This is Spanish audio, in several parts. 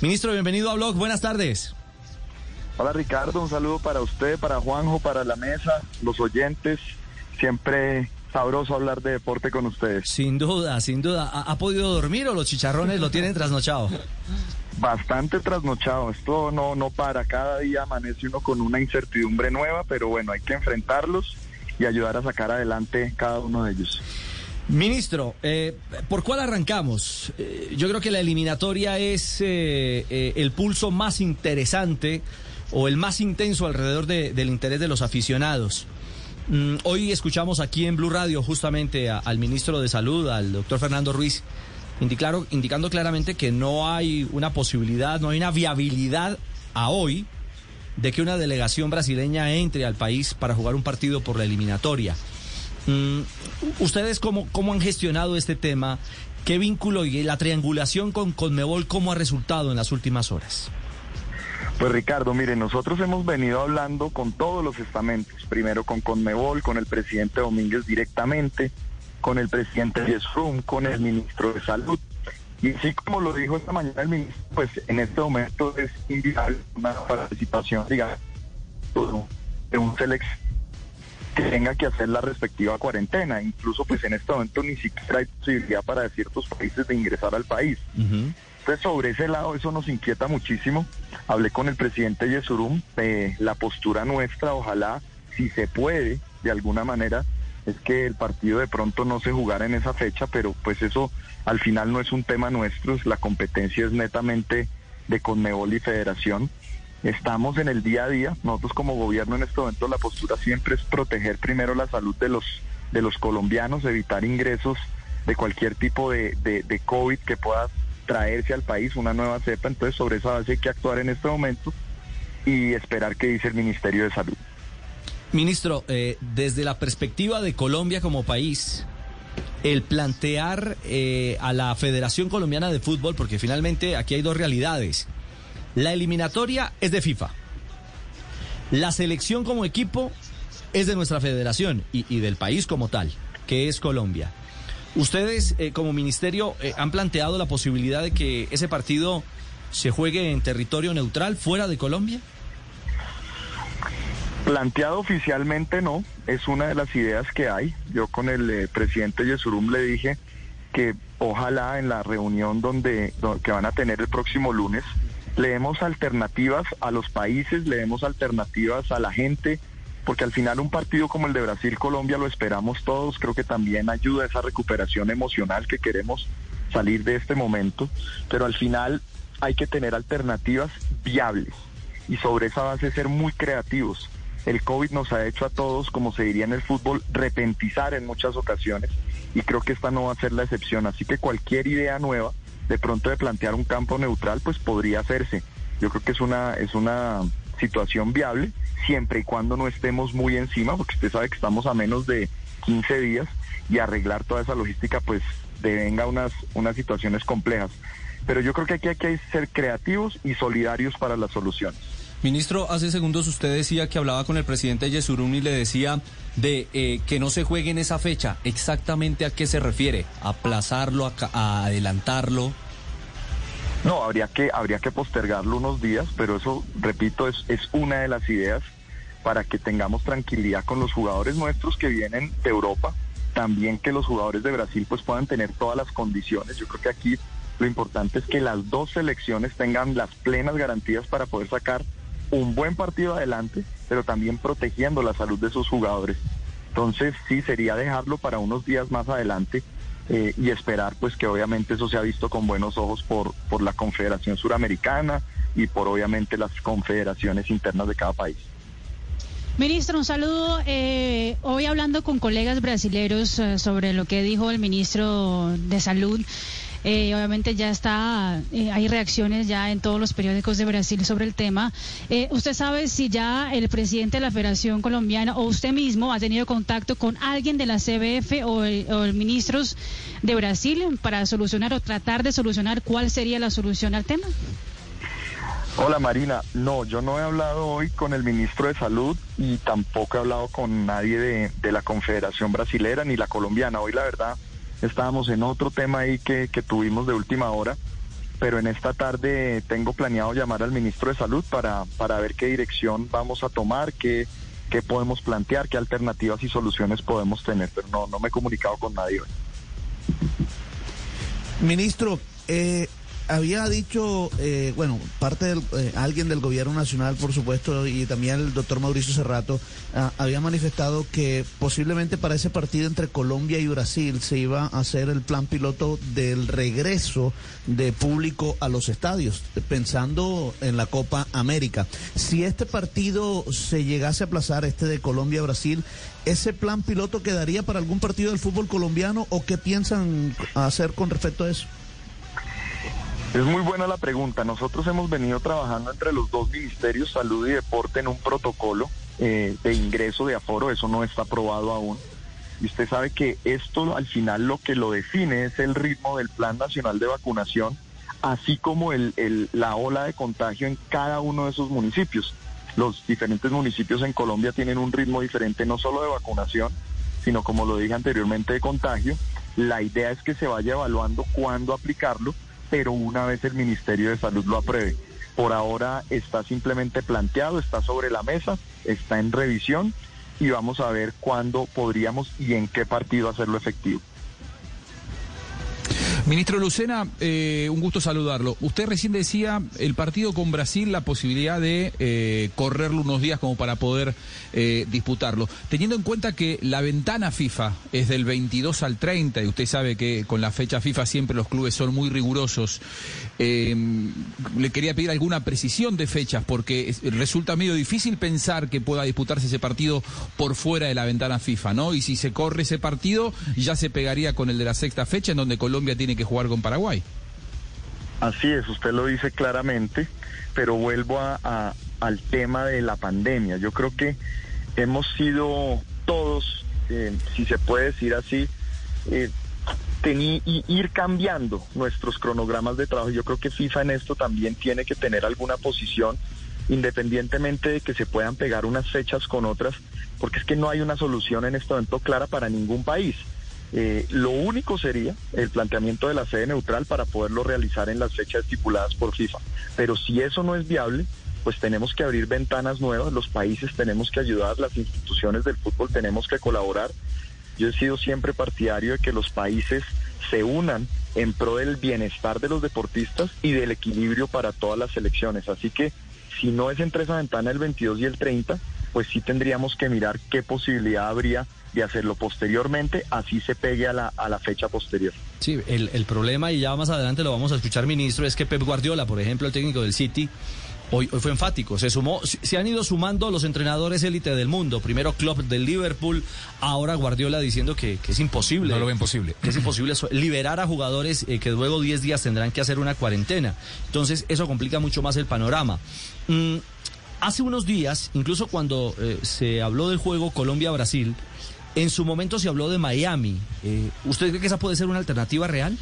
Ministro, bienvenido a Blog. Buenas tardes. Hola Ricardo, un saludo para usted, para Juanjo, para la mesa, los oyentes. Siempre sabroso hablar de deporte con ustedes. Sin duda, sin duda. ¿Ha, podido dormir o los chicharrones lo tienen trasnochado? Bastante trasnochado. Esto no, no para. Cada día amanece uno con una incertidumbre nueva, pero bueno, hay que enfrentarlos y ayudar a sacar adelante cada uno de ellos. Ministro, eh, ¿por cuál arrancamos? Eh, yo creo que la eliminatoria es eh, el pulso más interesante o el más intenso alrededor del interés de los aficionados. Mm, hoy escuchamos aquí en Blue Radio justamente al ministro de Salud, al doctor Fernando Ruiz, indicando claramente que no hay una posibilidad, no hay una viabilidad a hoy de que una delegación brasileña entre al país para jugar un partido por la eliminatoria. Mm, ¿Ustedes cómo, cómo han gestionado este tema? ¿Qué vínculo y la triangulación con Conmebol cómo ha resultado en las últimas horas? Pues Ricardo, mire, nosotros hemos venido hablando con todos los estamentos, primero con Conmebol, con el presidente Domínguez directamente, con el presidente Yesrum, con el ministro de Salud. Y así como lo dijo esta mañana el ministro, pues en este momento es inviable una participación, digamos, de un selección tenga que hacer la respectiva cuarentena. Incluso pues en este momento ni siquiera hay posibilidad para ciertos países de ingresar al país. Entonces sobre ese lado eso nos inquieta muchísimo. Hablé con el presidente Yesurum, de la postura nuestra, ojalá si se puede de alguna manera es que el partido de pronto no se jugara en esa fecha, pero pues eso al final no es un tema nuestro, la competencia es netamente de Conmebol y Federación estamos en el día a día. Nosotros como gobierno en este momento la postura siempre es proteger primero la salud de los, de los colombianos, evitar ingresos de cualquier tipo de, de, COVID que pueda traerse al país una nueva cepa. Entonces sobre esa base hay que actuar en este momento y esperar qué dice el Ministerio de Salud. Ministro, eh, desde la perspectiva de Colombia como país, el plantear eh, a la Federación Colombiana de Fútbol, porque finalmente aquí hay dos realidades la eliminatoria es de FIFA. La selección como equipo es de nuestra federación y, del país como tal, que es Colombia. ¿Ustedes eh, como ministerio eh, han planteado la posibilidad de que ese partido se juegue en territorio neutral, fuera de Colombia? Planteado oficialmente no, es una de las ideas que hay. Yo con el eh, presidente Yesurum le dije que ojalá en la reunión donde, que van a tener el próximo lunes leemos alternativas a los países, leemos alternativas a la gente, porque al final un partido como el de Brasil-Colombia lo esperamos todos, creo que también ayuda a esa recuperación emocional que queremos salir de este momento, pero al final hay que tener alternativas viables y sobre esa base ser muy creativos. El COVID nos ha hecho a todos, como se diría en el fútbol, repentizar en muchas ocasiones y creo que esta no va a ser la excepción, así que cualquier idea nueva de pronto de plantear un campo neutral, pues podría hacerse. Yo creo que es una, es una situación viable, siempre y cuando no estemos muy encima, porque usted sabe que estamos a menos de 15 días y arreglar toda esa logística, pues devenga unas, unas situaciones complejas. Pero yo creo que aquí hay que ser creativos y solidarios para las soluciones. Ministro, hace segundos usted decía que hablaba con el presidente Yesurún y le decía de eh, que no se juegue en esa fecha. ¿Exactamente a qué se refiere? ¿Aplazarlo, a, adelantarlo? No, habría que, habría que postergarlo unos días, pero eso, repito, es, es una de las ideas para que tengamos tranquilidad con los jugadores nuestros que vienen de Europa, también que los jugadores de Brasil pues puedan tener todas las condiciones. Yo creo que aquí lo importante es que las dos selecciones tengan las plenas garantías para poder sacar un buen partido adelante, pero también protegiendo la salud de sus jugadores. Entonces sí sería dejarlo para unos días más adelante eh, y esperar pues que obviamente eso se ha visto con buenos ojos por, por la Confederación Suramericana y por obviamente las confederaciones internas de cada país. Ministro, un saludo. Eh, hoy hablando con colegas brasileños eh, sobre lo que dijo el ministro de Salud. Eh, obviamente ya está, eh, hay reacciones ya en todos los periódicos de Brasil sobre el tema. Eh, ¿Usted sabe si ya el presidente de la Federación Colombiana o usted mismo ha tenido contacto con alguien de la CBF o, el, ministros de Brasil para solucionar o tratar de solucionar cuál sería la solución al tema? Hola Marina, no, yo no he hablado hoy con el ministro de Salud y tampoco he hablado con nadie de, de la Confederación Brasilera ni la colombiana. Hoy la verdad estábamos en otro tema ahí que, que tuvimos de última hora pero en esta tarde tengo planeado llamar al ministro de Salud para, para ver qué dirección vamos a tomar, qué, qué podemos plantear, qué alternativas y soluciones podemos tener, pero no, no me he comunicado con nadie hoy. Ministro, eh, había dicho, eh, bueno, parte del, eh, alguien del gobierno nacional, por supuesto, y también el doctor Mauricio Cerrato, ah, había manifestado que posiblemente para ese partido entre Colombia y Brasil se iba a hacer el plan piloto del regreso de público a los estadios, pensando en la Copa América. Si este partido se llegase a aplazar, este de Colombia-Brasil, ¿ese plan piloto quedaría para algún partido del fútbol colombiano o qué piensan hacer con respecto a eso? Es muy buena la pregunta. Nosotros hemos venido trabajando entre los dos ministerios, salud y deporte, en un protocolo eh, de ingreso de aforo. Eso no está aprobado aún. Y usted sabe que esto al final lo que lo define es el ritmo del Plan Nacional de Vacunación, así como la ola de contagio en cada uno de esos municipios. Los diferentes municipios en Colombia tienen un ritmo diferente, no solo de vacunación, sino como lo dije anteriormente, de contagio. La idea es que se vaya evaluando cuándo aplicarlo pero una vez el Ministerio de Salud lo apruebe. Por ahora está simplemente planteado, está sobre la mesa, está en revisión y vamos a ver cuándo podríamos y en qué partido hacerlo efectivo. Ministro Lucena, eh, un gusto saludarlo. Usted recién decía el partido con Brasil, la posibilidad de eh, correrlo unos días como para poder eh, disputarlo. Teniendo en cuenta que la ventana FIFA es del 22 al 30 y usted sabe que con la fecha FIFA siempre los clubes son muy rigurosos, le quería pedir alguna precisión de fechas porque resulta medio difícil pensar que pueda disputarse ese partido por fuera de la ventana FIFA, ¿no? Y si se corre ese partido ya se pegaría con el de la sexta fecha en donde Colombia tiene que jugar con Paraguay. Así es, usted lo dice claramente, pero vuelvo a, al tema de la pandemia. Yo creo que hemos sido todos, eh, si se puede decir así, eh, ir cambiando nuestros cronogramas de trabajo. Yo creo que FIFA en esto también tiene que tener alguna posición, independientemente de que se puedan pegar unas fechas con otras, porque es que no hay una solución en este momento clara para ningún país. Eh, lo único sería el planteamiento de la sede neutral para poderlo realizar en las fechas estipuladas por FIFA. Pero si eso no es viable, pues tenemos que abrir ventanas nuevas, los países tenemos que ayudar, las instituciones del fútbol tenemos que colaborar. Yo he sido siempre partidario de que los países se unan en pro del bienestar de los deportistas y del equilibrio para todas las selecciones. Así que si no es entre esa ventana el 22 y el 30, pues sí tendríamos que mirar qué posibilidad habría de hacerlo posteriormente, así se pegue a la, a la fecha posterior. Sí, el, el problema, y ya más adelante lo vamos a escuchar, ministro, es que Pep Guardiola, por ejemplo, el técnico del City, Hoy, hoy, fue enfático, se sumó, se han ido sumando los entrenadores élite del mundo. Primero Klopp del Liverpool, ahora Guardiola diciendo que, que es imposible. No lo ven posible. Que es imposible liberar a jugadores eh, que luego 10 días tendrán que hacer una cuarentena. Entonces eso complica mucho más el panorama. Mm, hace unos días, incluso cuando eh, se habló del juego Colombia-Brasil, en su momento se habló de Miami. Eh, ¿Usted cree que esa puede ser una alternativa real?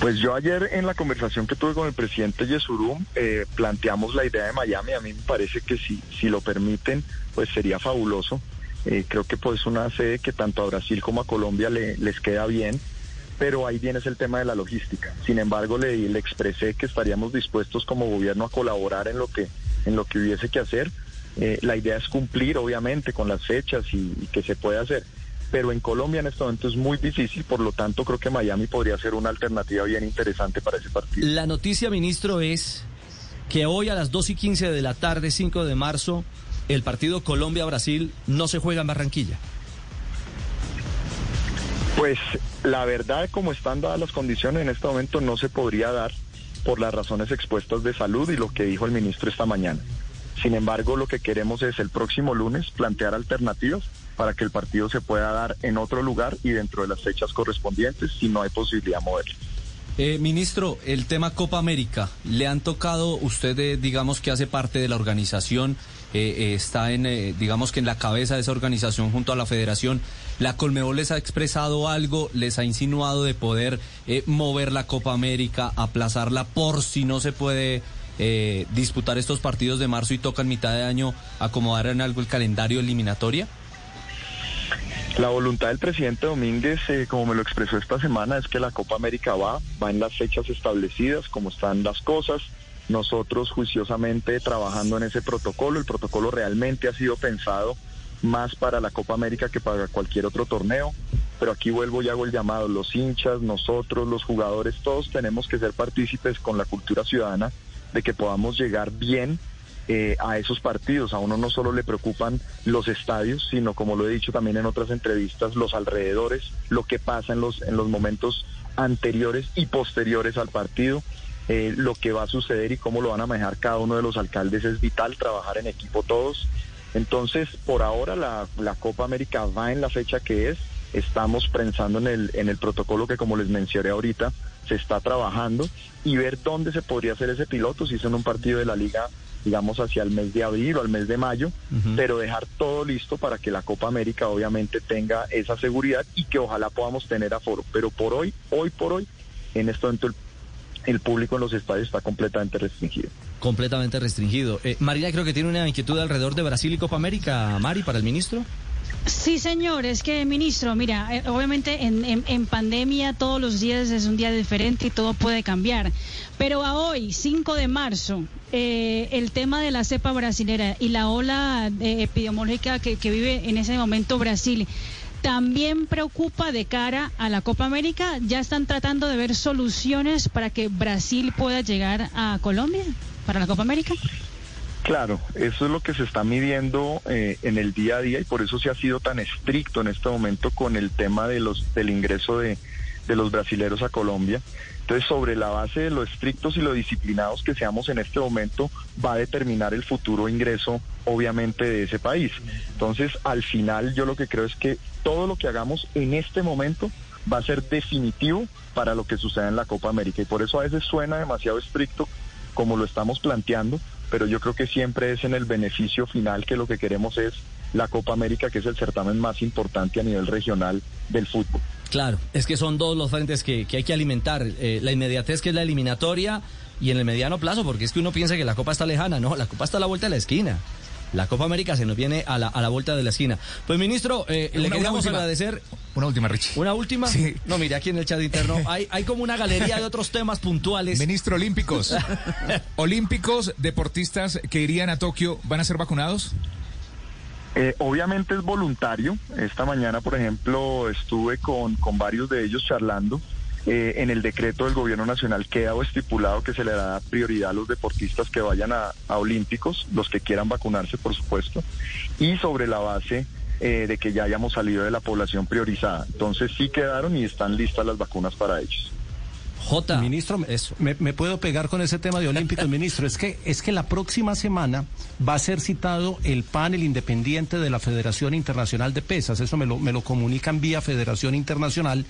Pues yo ayer en la conversación que tuve con el presidente Yesurum eh, planteamos la idea de Miami. A mí me parece que si, si lo permiten, pues sería fabuloso. Eh, creo que pues una sede que tanto a Brasil como a Colombia le, les queda bien, pero ahí viene el tema de la logística. Sin embargo, le, le expresé que estaríamos dispuestos como gobierno a colaborar en lo que, en lo que hubiese que hacer eh, la idea es cumplir, obviamente, con las fechas y, que se puede hacer. Pero en Colombia en este momento es muy difícil, por lo tanto creo que Miami podría ser una alternativa bien interesante para ese partido. La noticia, ministro, es que hoy a las 2 y 15 de la tarde, 5 de marzo, el partido Colombia-Brasil no se juega en Barranquilla. Pues la verdad, como están dadas las condiciones en este momento, no se podría dar por las razones expuestas de salud y lo que dijo el ministro esta mañana. Sin embargo, lo que queremos es el próximo lunes plantear alternativas para que el partido se pueda dar en otro lugar y dentro de las fechas correspondientes si no hay posibilidad de moverlo. Eh, ministro, el tema Copa América, ¿le han tocado, usted digamos que hace parte de la organización, eh, está en, digamos que en la cabeza de esa organización junto a la federación, ¿la Colmebol les ha expresado algo, les ha insinuado de poder mover la Copa América, aplazarla por si no se puede eh, disputar estos partidos de marzo y toca en mitad de año acomodar en algo el calendario eliminatoria? La voluntad del presidente Domínguez, eh, como me lo expresó esta semana, es que la Copa América va, va en las fechas establecidas, como están las cosas. Nosotros juiciosamente trabajando en ese protocolo, el protocolo realmente ha sido pensado más para la Copa América que para cualquier otro torneo. Pero aquí vuelvo y hago el llamado, los hinchas, nosotros, los jugadores, todos tenemos que ser partícipes con la cultura ciudadana de que podamos llegar bien eh, a esos partidos. A uno no solo le preocupan los estadios, sino como lo he dicho también en otras entrevistas, los alrededores, lo que pasa en los, en los momentos anteriores y posteriores al partido. Eh, lo que va a suceder y cómo lo van a manejar cada uno de los alcaldes es vital, trabajar en equipo todos. Entonces, por ahora la, la Copa América va en la fecha que es, estamos pensando en el, en el protocolo que como les mencioné ahorita, se está trabajando y ver dónde se podría hacer ese piloto, si es en un partido de la liga, digamos, hacia el mes de abril o al mes de mayo, pero dejar todo listo para que la Copa América obviamente tenga esa seguridad y que ojalá podamos tener aforo. Pero por hoy, hoy por hoy, en este momento el, el público en los estadios está completamente restringido. Completamente restringido. Eh, Marina creo que tiene una inquietud alrededor de Brasil y Copa América, Mari, para el ministro. Sí, señor, es que, ministro, mira, eh, obviamente en, en, en, pandemia todos los días es un día diferente y todo puede cambiar. Pero a hoy, 5 de marzo, eh, el tema de la cepa brasilera y la ola eh, epidemiológica que, que vive en ese momento Brasil, también preocupa de cara a la Copa América. ¿Ya están tratando de ver soluciones para que Brasil pueda llegar a Colombia para la Copa América? Claro, eso es lo que se está midiendo eh, en el día a día y por eso se ha sido tan estricto en este momento con el tema de los del ingreso de, de los brasileros a Colombia. Entonces, sobre la base de lo estrictos y lo disciplinados que seamos en este momento, va a determinar el futuro ingreso, obviamente, de ese país. Entonces, al final, yo lo que creo es que todo lo que hagamos en este momento va a ser definitivo para lo que suceda en la Copa América. Y por eso a veces suena demasiado estricto como lo estamos planteando, pero yo creo que siempre es en el beneficio final que lo que queremos es la Copa América, que es el certamen más importante a nivel regional del fútbol. Claro, es que son dos los frentes que, que hay que alimentar. Eh, la inmediatez, que es la eliminatoria, y en el mediano plazo, porque es que uno piensa que la Copa está lejana. No, la Copa está a la vuelta de la esquina. La Copa América se nos viene a la, a la vuelta de la esquina. Pues, ministro, eh, le queríamos agradecer. Una última, Richie. ¿Una última? Sí. No, mire, aquí en el chat interno hay, hay como una galería de otros temas puntuales. Ministro, olímpicos. olímpicos, deportistas que irían a Tokio, ¿van a ser vacunados? Eh, obviamente es voluntario. Esta mañana, por ejemplo, estuve con, con varios de ellos charlando. Eh, en el decreto del gobierno nacional queda estipulado que se le da prioridad a los deportistas que vayan a, a olímpicos, los que quieran vacunarse, por supuesto, y sobre la base eh, de que ya hayamos salido de la población priorizada. Entonces sí quedaron y están listas las vacunas para ellos. J. Ministro, Eso. me, me, puedo pegar con ese tema de olímpicos, ministro. Es que, es que la próxima semana va a ser citado el panel independiente de la Federación Internacional de Pesas. Eso me lo, me lo comunican vía Federación Internacional.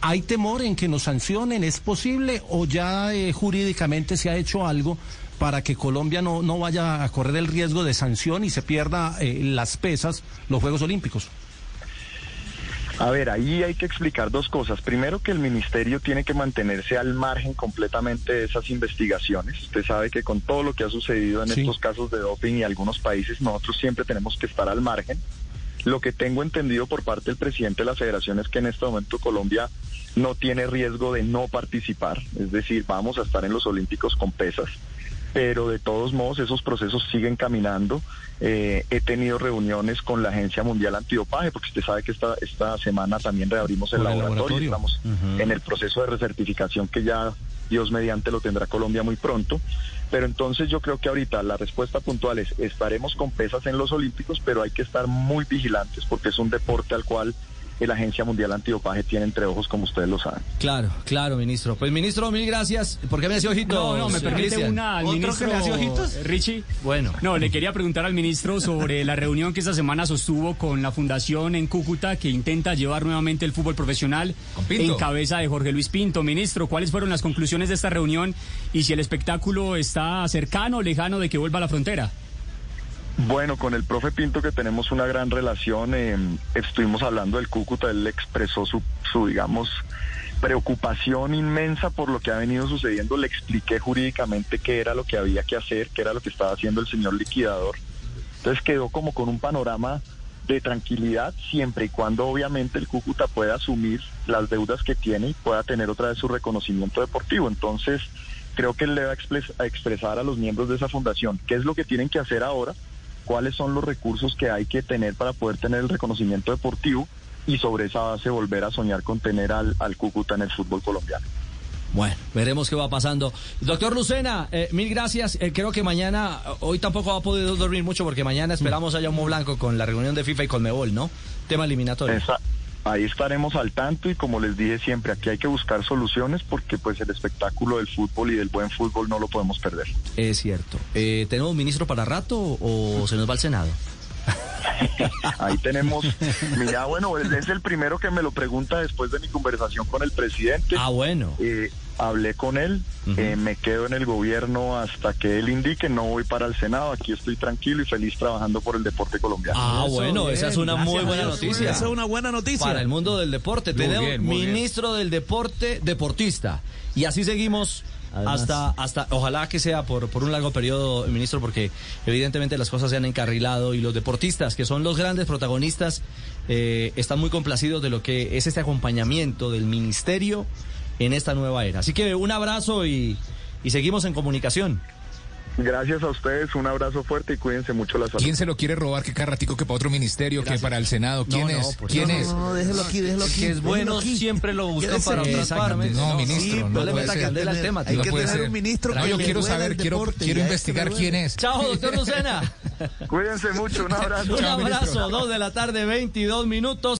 ¿Hay temor en que nos sancionen? ¿Es posible o ya eh, jurídicamente se ha hecho algo para que Colombia no, no vaya a correr el riesgo de sanción y se pierda eh, las pesas, los Juegos Olímpicos? A ver, ahí hay que explicar dos cosas. Primero, que el ministerio tiene que mantenerse al margen completamente de esas investigaciones. Usted sabe que con todo lo que ha sucedido en sí. estos casos de doping y algunos países, nosotros siempre tenemos que estar al margen. Lo que tengo entendido por parte del presidente de la federación es que en este momento Colombia no tiene riesgo de no participar. Es decir, vamos a estar en los Olímpicos con pesas pero de todos modos esos procesos siguen caminando. Eh, he tenido reuniones con la Agencia Mundial Antidopaje, porque usted sabe que esta, esta semana también reabrimos el, laboratorio, laboratorio, estamos uh -huh. en el proceso de recertificación que ya Dios mediante lo tendrá Colombia muy pronto. Pero entonces yo creo que ahorita la respuesta puntual es estaremos con pesas en los Olímpicos, pero hay que estar muy vigilantes porque es un deporte al cual la Agencia Mundial Antidopaje tiene entre ojos, como ustedes lo saben. Claro, claro, ministro. Pues, ministro, mil gracias. ¿Por qué me hacía ojitos? No, no, me permite Cristian? una al ¿Otro ministro. que me hacía ojitos? Richie. Bueno. No, le quería preguntar al ministro sobre la reunión que esta semana sostuvo con la fundación en Cúcuta que intenta llevar nuevamente el fútbol profesional en cabeza de Jorge Luis Pinto. Ministro, ¿cuáles fueron las conclusiones de esta reunión y si el espectáculo está cercano o lejano de que vuelva a la frontera? Bueno, con el profe Pinto que tenemos una gran relación, eh, estuvimos hablando del Cúcuta, él expresó su, su, digamos, preocupación inmensa por lo que ha venido sucediendo, le expliqué jurídicamente qué era lo que había que hacer, qué era lo que estaba haciendo el señor liquidador. Entonces quedó como con un panorama de tranquilidad siempre y cuando obviamente el Cúcuta pueda asumir las deudas que tiene y pueda tener otra vez su reconocimiento deportivo. Entonces, creo que él le va a, expresar a los miembros de esa fundación qué es lo que tienen que hacer ahora, cuáles son los recursos que hay que tener para poder tener el reconocimiento deportivo y sobre esa base volver a soñar con tener al, al Cúcuta en el fútbol colombiano. Bueno, veremos qué va pasando. Doctor Lucena, eh, mil gracias. Eh, creo que mañana, hoy tampoco va a poder dormir mucho porque mañana esperamos a Humo Blanco con la reunión de FIFA y con Mebol, ¿no? Tema eliminatorio. Ahí estaremos al tanto y como les dije siempre, aquí hay que buscar soluciones porque pues el espectáculo del fútbol y del buen fútbol no lo podemos perder. Es cierto. Eh, ¿Tenemos un ministro para rato o se nos va al Senado? Ahí tenemos, mira, bueno, es el primero que me lo pregunta después de mi conversación con el presidente. Ah, bueno. Eh, hablé con él, eh, me quedo en el gobierno hasta que él indique, no voy para el Senado, aquí estoy tranquilo y feliz trabajando por el deporte colombiano. Ah, bueno, esa es una muy buena noticia. Esa es una buena noticia. Para el mundo del deporte, tenemos ministro del deporte, deportista. Y así seguimos hasta, hasta, ojalá que sea por, por un largo periodo, ministro, porque evidentemente las cosas se han encarrilado y los deportistas, que son los grandes protagonistas, eh, están muy complacidos de lo que es este acompañamiento del ministerio en esta nueva era. Así que un abrazo y, y seguimos en comunicación. Gracias a ustedes, un abrazo fuerte y cuídense mucho la salud. ¿Quién se lo quiere robar? ¿Qué carratico que para otro ministerio, que para el Senado? ¿Quién es? ¿Quién es? No, déjelo aquí, déjelo aquí. Que es bueno, siempre lo buscan para otras partes. No, ministro, no, le meta candela al tema. Hay que tener un ministro no, yo quiero saber, quiero, quiero investigar quién es. Chao, doctor Lucena. Cuídense mucho, un abrazo. un abrazo, dos de la tarde, 22 minutos.